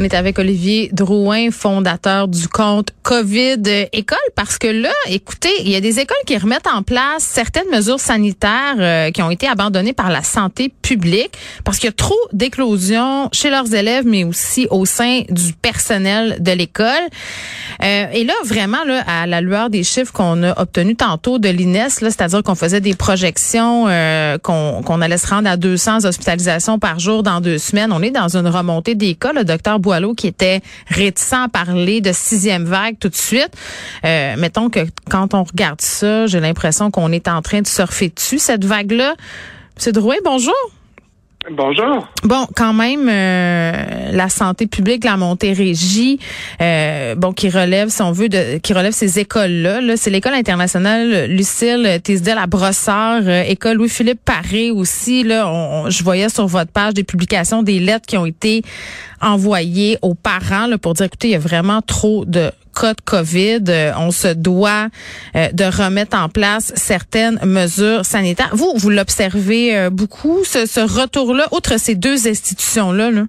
On est avec Olivier Drouin, fondateur du compte COVID École, parce que là, écoutez, il y a des écoles qui remettent en place certaines mesures sanitaires euh, qui ont été abandonnées par la santé publique, parce qu'il y a trop d'éclosions chez leurs élèves, mais aussi au sein du personnel de l'école. Euh, et là, vraiment, là, à la lueur des chiffres qu'on a obtenus tantôt de l'INES, c'est-à-dire qu'on faisait des projections, euh, qu'on allait se rendre à 200 hospitalisations par jour dans deux semaines, on est dans une remontée des cas. Le docteur Qui était réticent à parler de sixième vague tout de suite. Euh, mettons que quand on regarde ça, j'ai l'impression qu'on est en train de surfer dessus, cette vague-là. Monsieur Drouin, bonjour. Bonjour. Bon, quand même, euh, la santé publique, la Montérégie, euh, bon, qui relève, si on veut, de, qui relève ces écoles-là. -là, c'est l'école internationale Lucille Tisdale à Brossard, euh, école Louis-Philippe Paré aussi. Là, je voyais sur votre page des publications, des lettres qui ont été envoyées aux parents là, pour dire, écoutez, il y a vraiment trop de cas de COVID, euh, on se doit euh, de remettre en place certaines mesures sanitaires. Vous, vous l'observez euh, beaucoup, ce, retour-là, outre ces deux institutions-là? Là?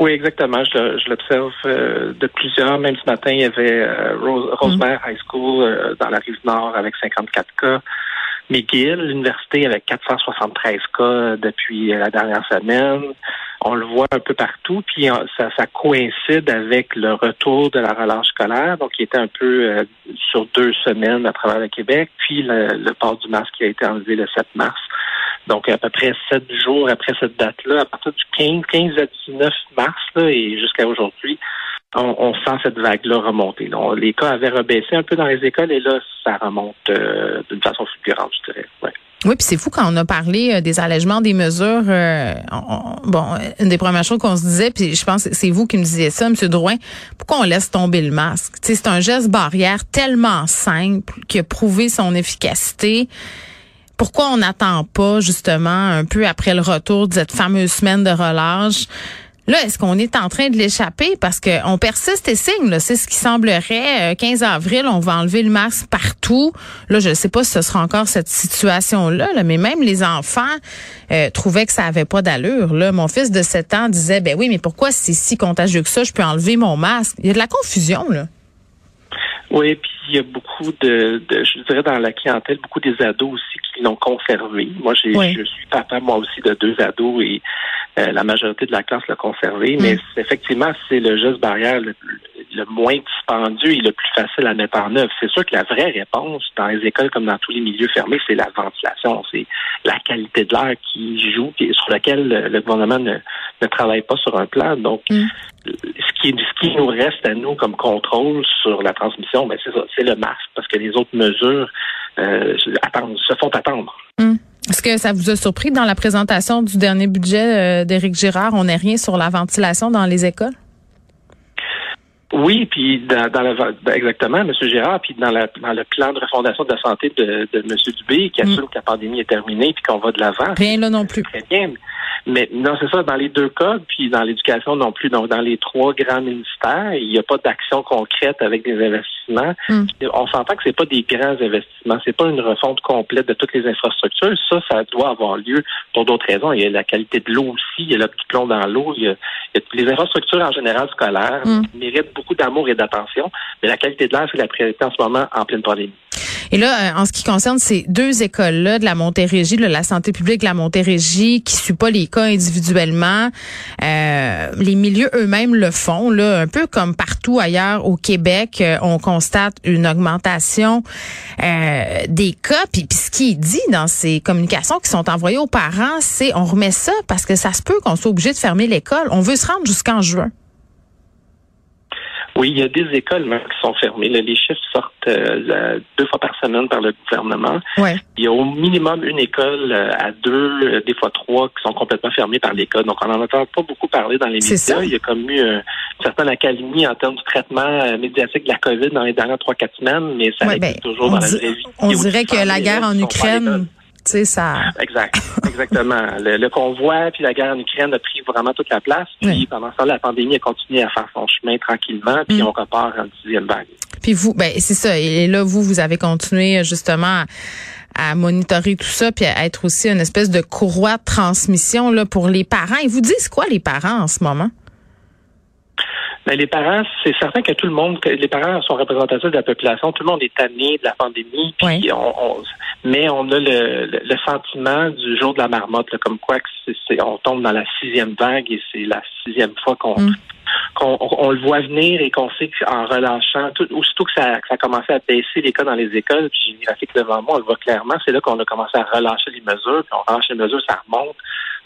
Oui, exactement. Je, l'observe de plusieurs. Même ce matin, il y avait Rosemère High School dans la rive nord avec 54 cas. McGill, l'université avec 473 cas depuis la dernière semaine on le voit un peu partout, puis ça, ça coïncide avec le retour de la relâche scolaire, donc qui était un peu euh, sur deux semaines à travers le Québec, puis le, port du masque qui a été enlevé le 7 mars. Donc, à peu près sept jours après cette date-là, à partir du 15, 15 à 19 mars là, et jusqu'à aujourd'hui, on, sent cette vague-là remonter. Donc, les cas avaient rebaissé un peu dans les écoles et là, ça remonte euh, d'une façon fulgurante, je dirais. Ouais. Oui, puis c'est fou quand on a parlé euh, des allègements des mesures. Euh, bon, une des premières choses qu'on se disait, puis je pense que c'est vous qui me disiez ça, M. Drouin, pourquoi on laisse tomber le masque? c'est un geste barrière tellement simple qui a prouvé son efficacité. Pourquoi on n'attend pas, justement, un peu après le retour de cette fameuse semaine de relâche? Là, est-ce qu'on est en train de l'échapper? Parce qu'on persiste et signe? C'est ce qui semblerait. 15 euh, avril, on va enlever le masque partout. Là, je ne sais pas si ce sera encore cette situation-là, mais même les enfants euh, trouvaient que ça avait pas d'allure. Là, mon fils de 7 ans disait, ben oui, mais pourquoi c'est si contagieux que ça, je peux enlever mon masque? Il y a de la confusion, là. Oui, puis il y a beaucoup de, je dirais dans la clientèle, beaucoup des ados aussi qui l'ont conservé. Moi, j'ai, je suis papa, moi aussi, de deux ados et euh, la majorité de la classe l'a conservé. Mais mm. effectivement, c'est le geste barrière le, le, moins dispendieux et le plus facile à mettre en œuvre. C'est sûr que la vraie réponse dans les écoles comme dans tous les milieux fermés, c'est la ventilation, c'est la qualité de l'air qui joue et sur laquelle le, gouvernement ne, ne, travaille pas sur un plan. Donc, mm. ce, qui, ce qui nous reste à nous comme contrôle sur la transmission, ben c'est ça, c'est le masque, parce que les autres mesures euh, attendent, se font attendre. Mm. Est-ce que ça vous a surpris dans la présentation du dernier budget euh, d'Éric Girard, on n'est rien sur la ventilation dans les écoles? Oui, puis dans, la, ben, exactement, M. Girard, puis dans, dans le plan de refondation de la santé de, de M. Dubé, qui assume mm. que la pandémie est terminée puis qu'on va de l'avant. Rien là non plus. Très bien. Mais non, c'est ça, dans les deux cas, puis dans l'éducation non plus. Donc, dans les trois grands ministères, il n'y a pas d'action concrète avec des investissements. Hmm. On s'entend que c'est pas des grands investissements. C'est pas une refonte complète de toutes les infrastructures. Ça, ça doit avoir lieu pour d'autres raisons. Il y a la qualité de l'eau aussi. Il y a le petit plomb dans l'eau. Il, y a les infrastructures en général scolaires hmm. méritent beaucoup d'amour et d'attention. Mais la qualité de l'air, c'est la priorité en ce moment en pleine pandémie. Et là, euh, en ce qui concerne ces deux écoles-là de la Montérégie, de la santé publique de la Montérégie, qui ne suit pas les cas individuellement, euh, les milieux eux-mêmes le font. Là, un peu comme partout ailleurs au Québec, euh, on constate une augmentation des cas. Puis, puis ce qui dit dans ces communications qui sont envoyées aux parents, c'est on remet ça parce que ça se peut qu'on soit obligé de fermer l'école. On veut se rendre jusqu'en juin. Oui, il y a des écoles même qui sont fermées. les chiffres sortent euh, deux fois par semaine par le gouvernement. Ouais. Il y a au minimum une école euh, à deux, euh, des fois trois, qui sont complètement fermées par l'école. Donc, on n'en entend pas beaucoup parler dans les médias. Il y a comme eu une certaine accalmie en termes du traitement médiatique de la COVID dans les dernières trois, quatre semaines, mais ça ouais, ben, toujours dans la vraie vie. On dirait que la guerre en Ukraine ça. Exact, exactement. le, convoi puis la guerre en Ukraine a pris vraiment toute la place. Puis pendant ça, la pandémie a continué à faire son chemin tranquillement. Puis mm. on repart en dixième vague. Puis vous, ben c'est ça. Et là, vous, vous avez continué justement à monitorer tout ça, puis à être aussi une espèce de courroie de transmission là, pour les parents. Ils vous disent quoi, les parents, en ce moment? Mais les parents, c'est certain que tout le monde, les parents sont représentatifs de la population, tout le monde est tanné de la pandémie, puis on, mais on a le, le, sentiment du jour de la marmotte, comme quoi que c'est, on tombe dans la sixième vague et c'est la sixième fois qu'on mm. qu'on on, le voit venir et qu'on sait qu'en relâchant, tout, aussitôt que ça, que ça a commencé à baisser les cas dans les écoles, puis j'ai une graphique devant moi, on le voit clairement, c'est là qu'on a commencé à relâcher les mesures, puis on relâche les mesures, ça remonte.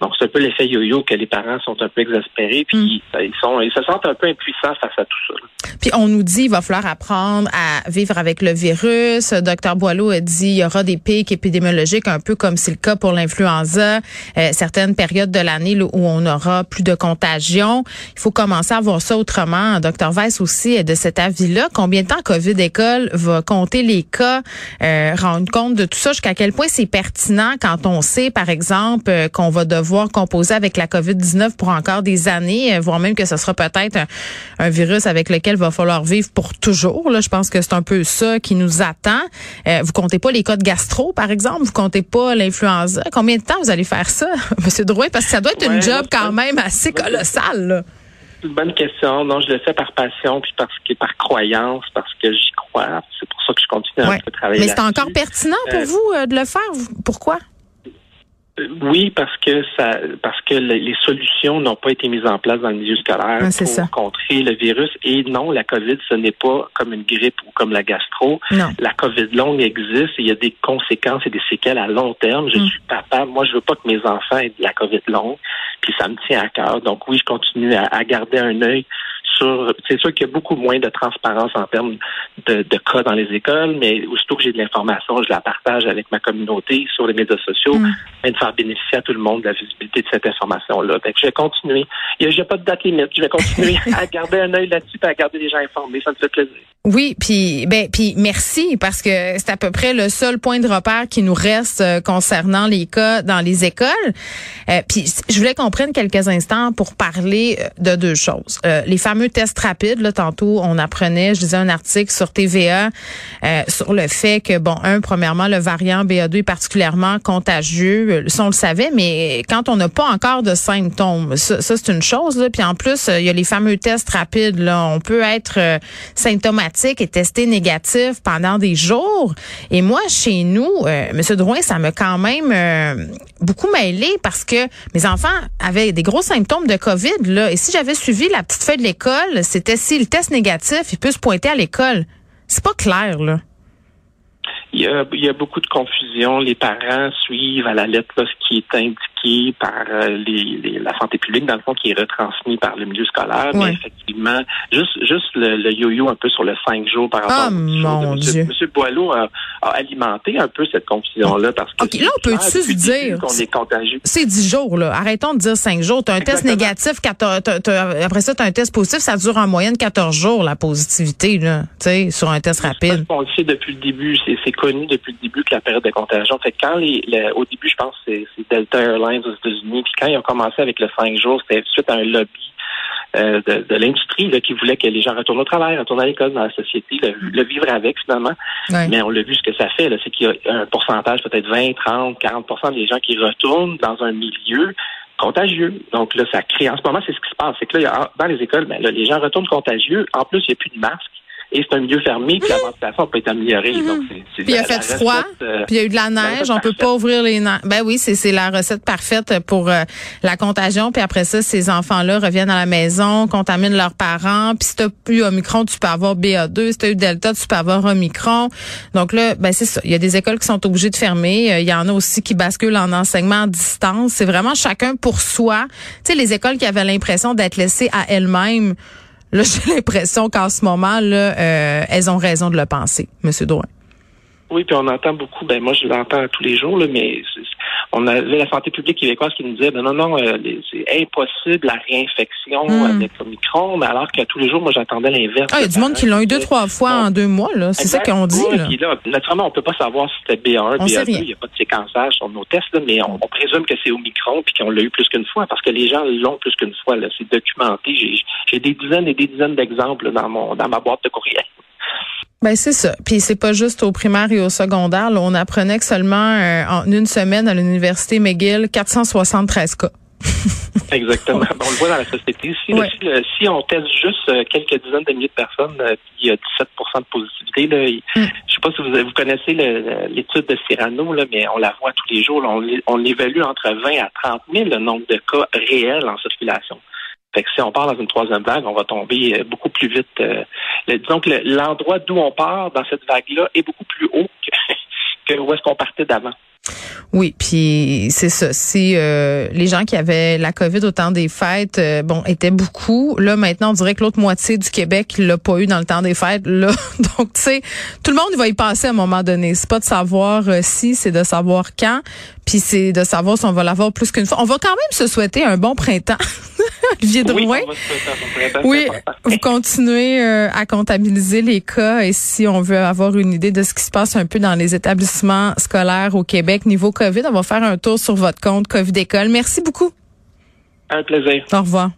Donc, c'est un peu l'effet yo-yo que les parents sont un peu exaspérés, puis mm. ils sont, ils se sentent un peu impuissants face à tout ça. Puis on nous dit, il va falloir apprendre à vivre avec le virus. Docteur Boileau a dit, il y aura des pics épidémiologiques, un peu comme c'est le cas pour l'influenza, euh, certaines périodes de l'année où on aura plus de contagion. Il faut commencer à voir ça autrement. Docteur Weiss aussi est de cet avis-là. Combien de temps COVID école va compter les cas, euh, rendre compte de tout ça, jusqu'à quel point c'est pertinent quand on sait, par exemple, euh, qu'on va devoir composer avec la COVID-19 pour encore des années, euh, voire même que ce sera peut-être un, virus avec lequel va falloir vivre pour toujours? Là, je pense que c'est un peu ça qui nous attend. Euh, vous comptez pas les cas de gastro, par exemple, vous comptez pas l'influenza. Combien de temps vous allez faire ça, Monsieur Drouin? Parce que ça doit être une job quand même assez colossale. C'est une bonne question. Non, je le fais par passion puis parce que par croyance, parce que j'y crois. C'est pour ça que je continue à travailler. Mais c'est encore pertinent pour euh, vous de le faire? Pourquoi? Oui, parce que ça, parce que les solutions n'ont pas été mises en place dans le milieu scolaire pour contrer le virus. Et non, la COVID, ce n'est pas comme une grippe ou comme la gastro. La COVID longue existe et il y a des conséquences et des séquelles à long terme. Je mm. suis papa. Moi, je veux pas que mes enfants aient de la COVID longue. Puis ça me tient à cœur. Donc oui, je continue à, à garder un œil c'est sûr qu'il y a beaucoup moins de transparence en termes de, cas dans les écoles, mais aussitôt que j'ai de l'information, je la partage avec ma communauté sur les médias sociaux, mm. et de faire bénéficier à tout le monde de la visibilité de cette information-là. je vais continuer. Il n'y a, pas de date limite. Je vais continuer à garder un œil là-dessus et à garder les gens informés. Ça me fait plaisir. Oui, puis ben puis merci parce que c'est à peu près le seul point de repère qui nous reste euh, concernant les cas dans les écoles. Euh, puis je voulais qu'on prenne quelques instants pour parler euh, de deux choses. les fameux tests rapides là tantôt on apprenait, je disais un article sur TVA sur le fait que bon un premièrement le variant BA2 est particulièrement contagieux, ça on le savait mais quand on n'a pas encore de symptômes, ça, c'est une chose là puis en plus il y a les fameux tests rapides là, on peut être symptomatique est testé négatif pendant des jours. Et moi, chez nous, euh, M. Drouin, ça m'a quand même euh, beaucoup mêlé parce que mes enfants avaient des gros symptômes de COVID. Là, et si j'avais suivi la petite feuille de l'école, c'était si le test négatif, il peut se pointer à l'école. C'est pas clair, là. Il y, a, beaucoup de confusion. Les parents suivent à la lettre ce qui est indiqué par euh, les, la santé publique, dans le fond, qui est retransmis par le milieu scolaire. Mais effectivement, juste, juste le, yo-yo un peu sur le cinq jours par rapport oh, mon Dieu. Monsieur Boileau a, alimenté un peu cette confusion-là parce que. OK, là, on peut-tu se dire. qu'on est contagieux. C'est dix jours, là. Arrêtons de dire cinq jours. Tu as un test négatif, après ça, tu as un test positif. Ça dure en moyenne 14 jours, la positivité, là, tu sais, sur un test rapide. On le sait depuis le début. C'est connu depuis le début que la période de contagion. Fait quand les, au début, je pense c'est Delta Airlines aux États-Unis, puis quand ils ont commencé avec le 5 jours, c'était suite à un lobby euh, de, l'industrie qui voulait que les gens retournent au travail, retournent à l'école, dans la société, le, vivre avec finalement. Mais on l'a vu ce que ça fait, c'est qu'il y a un pourcentage, peut-être 20, 30, 40% des gens qui retournent dans un milieu contagieux. Donc là, ça crée, en ce moment, c'est ce qui se passe. C'est que là, dans les écoles, ben, là, les gens retournent contagieux. En plus, il n'y a plus de masques et c'est un milieu fermé, puis la ventilation peut être améliorée. Mhm. puis il a fait froid, euh, puis il y a eu de la neige, on peut pas ouvrir les Ben oui, c'est la recette parfaite pour euh, la contagion, puis après ça, ces enfants-là reviennent à la maison, contaminent leurs parents, puis si t'as eu Omicron, tu peux avoir BA2, si t'as eu Delta, tu peux avoir Omicron. Donc là, ben c'est ça, il y a des écoles qui sont obligées de fermer, euh, il y en a aussi qui basculent en enseignement à distance, c'est vraiment chacun pour soi. Tu sais, les écoles qui avaient l'impression d'être laissées à elles-mêmes, J'ai l'impression qu'en ce moment, là, euh, elles ont raison de le penser, Monsieur Drouin. Oui, puis on entend beaucoup, ben moi je l'entends tous les jours, là, mais on avait la santé publique québécoise qui nous disait ben non, non, euh, c'est impossible la réinfection hmm. avec Omicron, mais alors que tous les jours, moi j'attendais l'inverse. Ah, il y a du monde qui l'ont eu deux, trois fois en deux mois, là. C'est ça qu'on dit. là. naturellement, on peut pas savoir si c'était B1, B2, il n'y a pas de séquençage sur nos tests, mais on, présume que c'est Omicron puis qu'on l'a eu plus qu'une fois parce que les gens l'ont plus qu'une fois. C'est documenté. J'ai des dizaines et des dizaines d'exemples dans mon dans ma boîte de courriel. Ben c'est ça. Puis c'est pas juste au primaire et au secondaire. on apprenait que seulement euh, en une semaine à l'université McGill, 473 cas. Exactement. on le voit dans la société. Si, si, on teste juste euh, quelques dizaines de milliers de personnes, euh, il y a 17% de positivité. Là. Mm. Je sais pas si vous, vous connaissez l'étude de Cyrano, là, mais on la voit tous les jours. on, on évalue entre 20 à 30 000 le nombre de cas réels en circulation. Fait que si on part dans une troisième vague, on va tomber euh, beaucoup plus vite. disons que l'endroit d'où on part dans cette vague-là est beaucoup plus haut que, où est-ce qu'on partait d'avant. Oui, puis c'est ça. Si euh, les gens qui avaient la COVID au temps des fêtes, euh, bon, étaient beaucoup. Là, maintenant, on dirait que l'autre moitié du Québec l'a pas eu dans le temps des fêtes. Là, donc, tu sais, tout le monde va y passer à un moment donné. C'est pas de savoir euh, si, c'est de savoir quand. Puis c'est de savoir si on va l'avoir plus qu'une fois. On va quand même se souhaiter un bon printemps. Olivier Drouin. Oui, vous continuez à comptabiliser les cas et si on veut avoir une idée de ce qui se passe un peu dans les établissements scolaires au Québec niveau COVID. On va faire un tour sur votre compte COVID École. Merci beaucoup. Un plaisir. Au revoir.